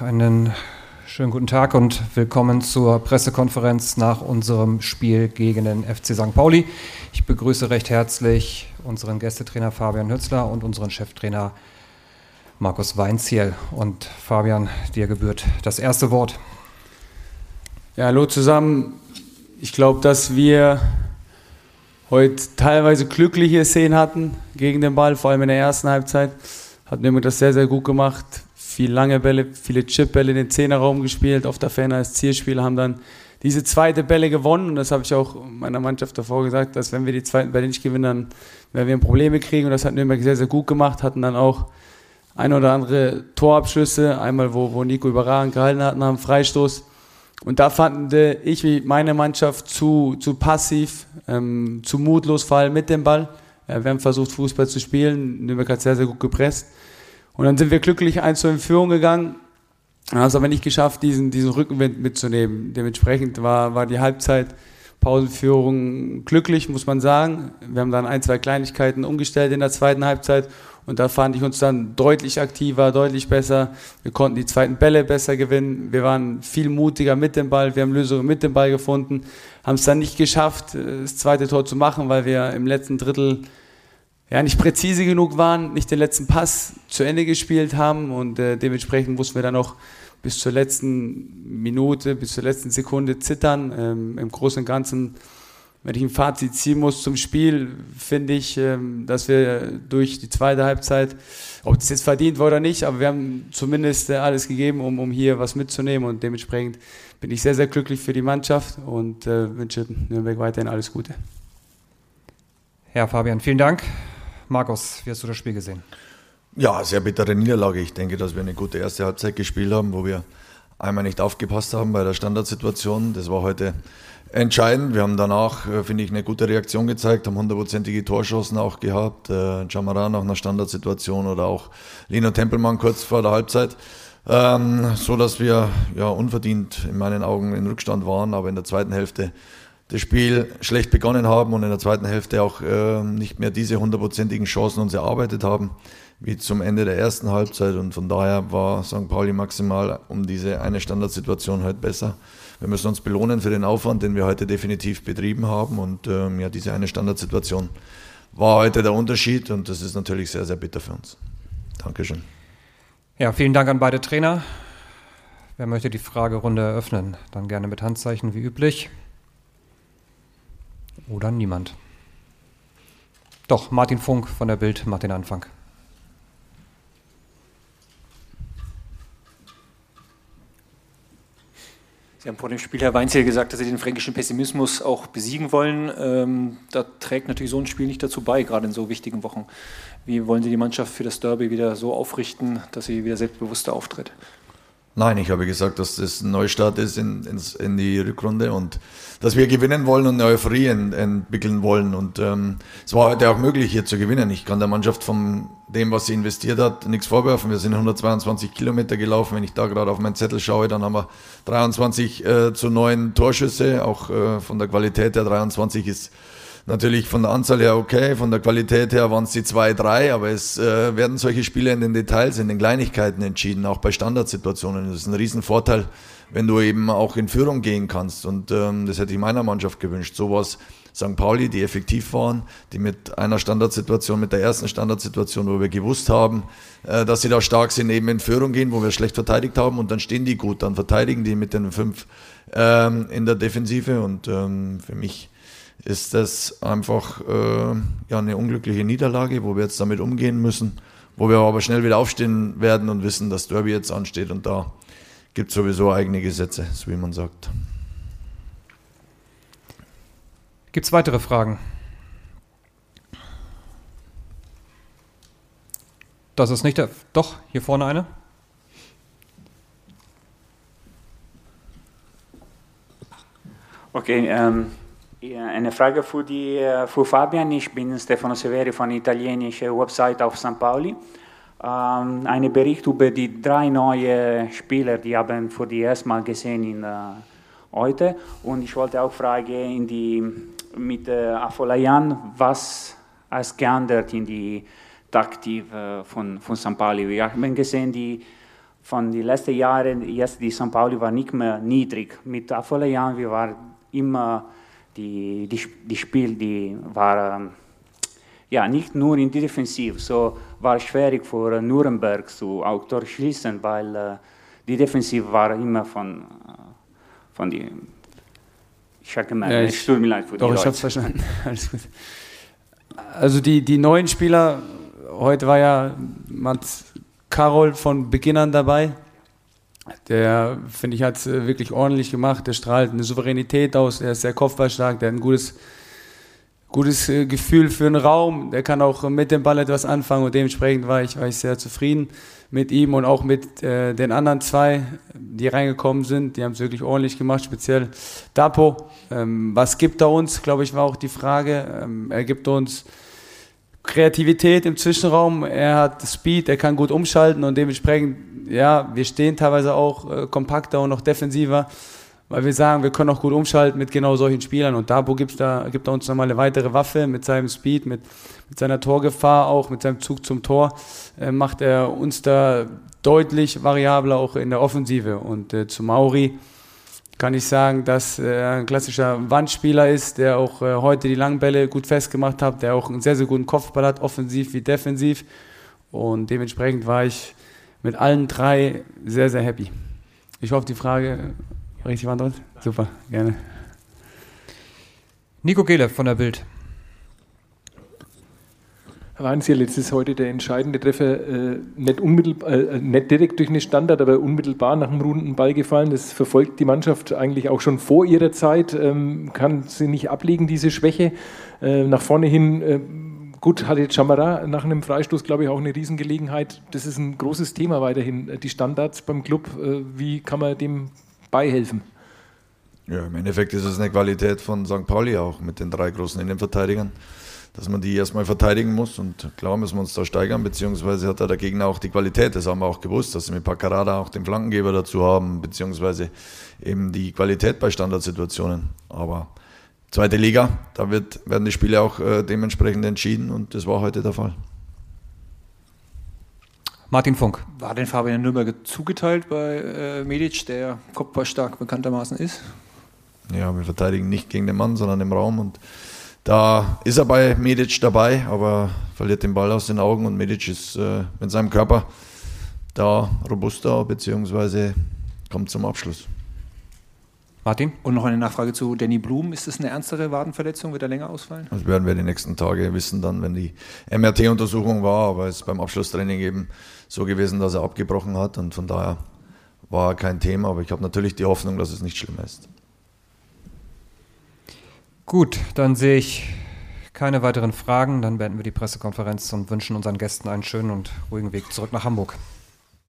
Einen schönen guten Tag und willkommen zur Pressekonferenz nach unserem Spiel gegen den FC St. Pauli. Ich begrüße recht herzlich unseren Gästetrainer Fabian Hützler und unseren Cheftrainer Markus Weinziel. Und Fabian, dir gebührt das erste Wort. Ja, hallo zusammen. Ich glaube, dass wir heute teilweise glückliche Szenen hatten gegen den Ball, vor allem in der ersten Halbzeit. Hat mir das sehr, sehr gut gemacht. Viel lange Bälle, viele Chipbälle in den Zehnerraum gespielt, auf der Ferner als Zielspieler, haben dann diese zweite Bälle gewonnen. Und das habe ich auch meiner Mannschaft davor gesagt, dass wenn wir die zweiten Bälle nicht gewinnen, dann werden wir Probleme kriegen. Und das hat Nürnberg sehr, sehr gut gemacht. Hatten dann auch ein oder andere Torabschlüsse. Einmal, wo, wo Nico überragend gehalten hat nach dem Freistoß. Und da fanden ich meine Mannschaft zu, zu passiv, ähm, zu mutlos, vor allem mit dem Ball. Ja, wir haben versucht, Fußball zu spielen. Nürnberg hat sehr, sehr gut gepresst. Und dann sind wir glücklich 1 in Führung gegangen. Dann haben es aber nicht geschafft, diesen, diesen Rückenwind mitzunehmen. Dementsprechend war, war die Halbzeit Pausenführung glücklich, muss man sagen. Wir haben dann ein, zwei Kleinigkeiten umgestellt in der zweiten Halbzeit und da fand ich uns dann deutlich aktiver, deutlich besser. Wir konnten die zweiten Bälle besser gewinnen. Wir waren viel mutiger mit dem Ball. Wir haben Lösungen mit dem Ball gefunden. Haben es dann nicht geschafft, das zweite Tor zu machen, weil wir im letzten Drittel ja, nicht präzise genug waren, nicht den letzten Pass zu Ende gespielt haben und äh, dementsprechend mussten wir dann noch bis zur letzten Minute, bis zur letzten Sekunde zittern. Ähm, Im Großen und Ganzen wenn ich ein Fazit ziehen muss zum Spiel, finde ich, ähm, dass wir durch die zweite Halbzeit, ob das jetzt verdient war oder nicht, aber wir haben zumindest äh, alles gegeben, um, um hier was mitzunehmen und dementsprechend bin ich sehr, sehr glücklich für die Mannschaft und äh, wünsche Nürnberg weiterhin alles Gute. Herr Fabian, vielen Dank. Markus, wie hast du das Spiel gesehen? Ja, sehr bittere Niederlage. Ich denke, dass wir eine gute erste Halbzeit gespielt haben, wo wir einmal nicht aufgepasst haben bei der Standardsituation. Das war heute entscheidend. Wir haben danach, äh, finde ich, eine gute Reaktion gezeigt, haben hundertprozentige Torschancen auch gehabt. Äh, Jamara nach einer Standardsituation oder auch Lino Tempelmann kurz vor der Halbzeit. Ähm, so dass wir ja unverdient in meinen Augen in Rückstand waren, aber in der zweiten Hälfte das Spiel schlecht begonnen haben und in der zweiten Hälfte auch äh, nicht mehr diese hundertprozentigen Chancen uns erarbeitet haben, wie zum Ende der ersten Halbzeit. Und von daher war St. Pauli maximal um diese eine Standardsituation halt besser wir müssen uns belohnen für den Aufwand, den wir heute definitiv betrieben haben. Und ähm, ja, diese eine Standardsituation war heute der Unterschied und das ist natürlich sehr, sehr bitter für uns. Dankeschön. Ja, vielen Dank an beide Trainer. Wer möchte die Fragerunde eröffnen? Dann gerne mit Handzeichen wie üblich. Oder niemand. Doch, Martin Funk von der Bild macht den Anfang. Sie haben vor dem Spiel, Herr Weinzel, gesagt, dass Sie den fränkischen Pessimismus auch besiegen wollen. Ähm, da trägt natürlich so ein Spiel nicht dazu bei, gerade in so wichtigen Wochen. Wie wollen Sie die Mannschaft für das Derby wieder so aufrichten, dass sie wieder selbstbewusster auftritt? Nein, ich habe gesagt, dass das ein Neustart ist in, in, in die Rückrunde und dass wir gewinnen wollen und eine Euphorie ent, entwickeln wollen. Und ähm, es war heute auch möglich, hier zu gewinnen. Ich kann der Mannschaft von dem, was sie investiert hat, nichts vorwerfen. Wir sind 122 Kilometer gelaufen. Wenn ich da gerade auf meinen Zettel schaue, dann haben wir 23 äh, zu 9 Torschüsse. Auch äh, von der Qualität der 23 ist natürlich von der Anzahl her okay, von der Qualität her waren es die zwei, drei, aber es äh, werden solche Spiele in den Details, in den Kleinigkeiten entschieden, auch bei Standardsituationen. Das ist ein Riesenvorteil, wenn du eben auch in Führung gehen kannst. Und ähm, das hätte ich meiner Mannschaft gewünscht. So was St. Pauli, die effektiv waren, die mit einer Standardsituation, mit der ersten Standardsituation, wo wir gewusst haben, äh, dass sie da stark sind, eben in Führung gehen, wo wir schlecht verteidigt haben und dann stehen die gut, dann verteidigen die mit den fünf ähm, in der Defensive und ähm, für mich ist das einfach äh, ja, eine unglückliche Niederlage, wo wir jetzt damit umgehen müssen, wo wir aber schnell wieder aufstehen werden und wissen, dass Derby jetzt ansteht und da gibt es sowieso eigene Gesetze, so wie man sagt. Gibt es weitere Fragen? Das ist nicht der. Doch, hier vorne eine. Okay, ähm, eine Frage für, die, äh, für Fabian. Ich bin Stefano Severi von der italienischen Website auf St. Pauli. Ähm, ein Bericht über die drei neuen Spieler, die haben für die erste Mal gesehen in, uh, heute. Und ich wollte auch fragen die, mit äh, Afolayan, was es geändert in die Taktik äh, von, von St. Pauli. Wir haben gesehen, die von den letzten Jahren, jetzt die St. Pauli war nicht mehr niedrig. Mit Jahren, wir waren immer die, die, die Spiel, die war ja nicht nur in die Defensiv, so war schwierig für Nürnberg zu auch durchschließen, weil äh, die Defensiv war immer von, äh, von die ich habe gemerkt, ja, es tut mir leid für die Doch, ich habe verstanden. Alles gut. Also die, die neuen Spieler, heute war ja Mats Karol von Beginn an dabei. Der, finde ich, hat es äh, wirklich ordentlich gemacht. Der strahlt eine Souveränität aus. Der ist sehr kopfballstark. Der hat ein gutes, gutes äh, Gefühl für den Raum. Der kann auch mit dem Ball etwas anfangen. Und dementsprechend war ich, war ich sehr zufrieden mit ihm und auch mit äh, den anderen zwei, die reingekommen sind. Die haben es wirklich ordentlich gemacht, speziell Dapo. Ähm, was gibt er uns, glaube ich, war auch die Frage. Ähm, er gibt uns Kreativität im Zwischenraum, er hat Speed, er kann gut umschalten und dementsprechend, ja, wir stehen teilweise auch äh, kompakter und noch defensiver, weil wir sagen, wir können auch gut umschalten mit genau solchen Spielern und Dabo gibt's da, gibt er uns nochmal eine weitere Waffe mit seinem Speed, mit, mit seiner Torgefahr auch, mit seinem Zug zum Tor, äh, macht er uns da deutlich variabler auch in der Offensive und äh, zu Mauri, kann ich sagen, dass er ein klassischer Wandspieler ist, der auch äh, heute die Langbälle gut festgemacht hat, der auch einen sehr, sehr guten Kopfball hat, offensiv wie defensiv. Und dementsprechend war ich mit allen drei sehr, sehr happy. Ich hoffe, die Frage richtig beantwortet. Super, gerne. Nico Gehle von der Bild. Herr Weinziel, jetzt ist heute der entscheidende Treffer äh, nicht, unmittelbar, äh, nicht direkt durch eine Standard, aber unmittelbar nach einem runden Ball gefallen. Das verfolgt die Mannschaft eigentlich auch schon vor ihrer Zeit. Ähm, kann sie nicht ablegen, diese Schwäche. Äh, nach vorne hin, äh, gut, hatte Chamara nach einem Freistoß, glaube ich, auch eine Riesengelegenheit. Das ist ein großes Thema weiterhin. Die Standards beim Club, äh, wie kann man dem beihelfen? Ja, im Endeffekt ist es eine Qualität von St. Pauli auch mit den drei großen Innenverteidigern dass man die erstmal verteidigen muss. Und klar müssen wir uns da steigern, beziehungsweise hat da der Gegner auch die Qualität. Das haben wir auch gewusst, dass sie mit Paccarada auch den Flankengeber dazu haben, beziehungsweise eben die Qualität bei Standardsituationen. Aber zweite Liga, da wird, werden die Spiele auch äh, dementsprechend entschieden und das war heute der Fall. Martin Funk. War denn Fabian Nürnberger zugeteilt bei äh, Medic, der kopfballstark bekanntermaßen ist? Ja, wir verteidigen nicht gegen den Mann, sondern im Raum und da ist er bei Medic dabei, aber verliert den Ball aus den Augen und Medic ist äh, mit seinem Körper da robuster, beziehungsweise kommt zum Abschluss. Martin? Und noch eine Nachfrage zu Danny Blum. Ist das eine ernstere Wadenverletzung? Wird er länger ausfallen? Das werden wir die nächsten Tage wissen, dann, wenn die MRT-Untersuchung war. Aber es ist beim Abschlusstraining eben so gewesen, dass er abgebrochen hat und von daher war kein Thema. Aber ich habe natürlich die Hoffnung, dass es nicht schlimmer ist. Gut, dann sehe ich keine weiteren Fragen. Dann beenden wir die Pressekonferenz und wünschen unseren Gästen einen schönen und ruhigen Weg zurück nach Hamburg.